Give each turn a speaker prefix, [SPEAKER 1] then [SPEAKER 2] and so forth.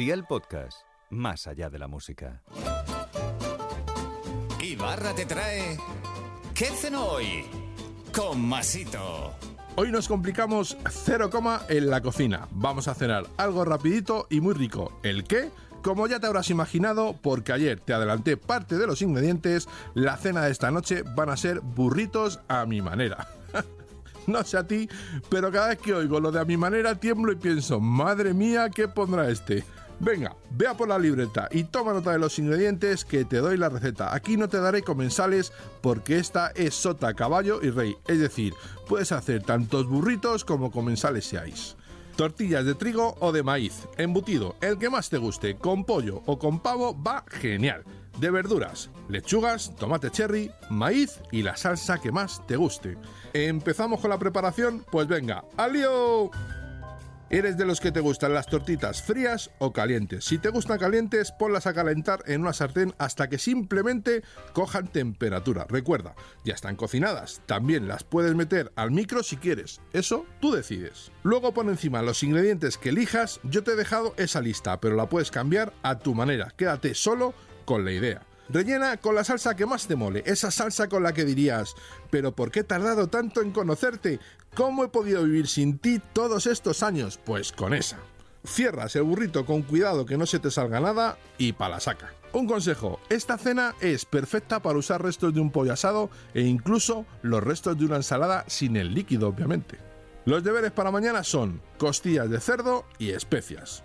[SPEAKER 1] Día el podcast, más allá de la música.
[SPEAKER 2] Ibarra te trae. ¿Qué cenó hoy? Con Masito.
[SPEAKER 3] Hoy nos complicamos cero coma en la cocina. Vamos a cenar algo rapidito y muy rico. ¿El qué? Como ya te habrás imaginado, porque ayer te adelanté parte de los ingredientes, la cena de esta noche van a ser burritos a mi manera. no sé a ti, pero cada vez que oigo lo de a mi manera tiemblo y pienso, madre mía, ¿qué pondrá este? Venga, vea por la libreta y toma nota de los ingredientes que te doy la receta. Aquí no te daré comensales porque esta es sota, caballo y rey. Es decir, puedes hacer tantos burritos como comensales seáis. Tortillas de trigo o de maíz, embutido, el que más te guste, con pollo o con pavo va genial. De verduras, lechugas, tomate cherry, maíz y la salsa que más te guste. ¿Empezamos con la preparación? Pues venga, ¡al lío! ¿Eres de los que te gustan las tortitas frías o calientes? Si te gustan calientes, ponlas a calentar en una sartén hasta que simplemente cojan temperatura. Recuerda, ya están cocinadas. También las puedes meter al micro si quieres. Eso tú decides. Luego pon encima los ingredientes que elijas. Yo te he dejado esa lista, pero la puedes cambiar a tu manera. Quédate solo con la idea. Rellena con la salsa que más te mole, esa salsa con la que dirías, pero ¿por qué he tardado tanto en conocerte? ¿Cómo he podido vivir sin ti todos estos años? Pues con esa. Cierras el burrito con cuidado que no se te salga nada y pa' la saca. Un consejo, esta cena es perfecta para usar restos de un pollo asado e incluso los restos de una ensalada sin el líquido obviamente. Los deberes para mañana son costillas de cerdo y especias.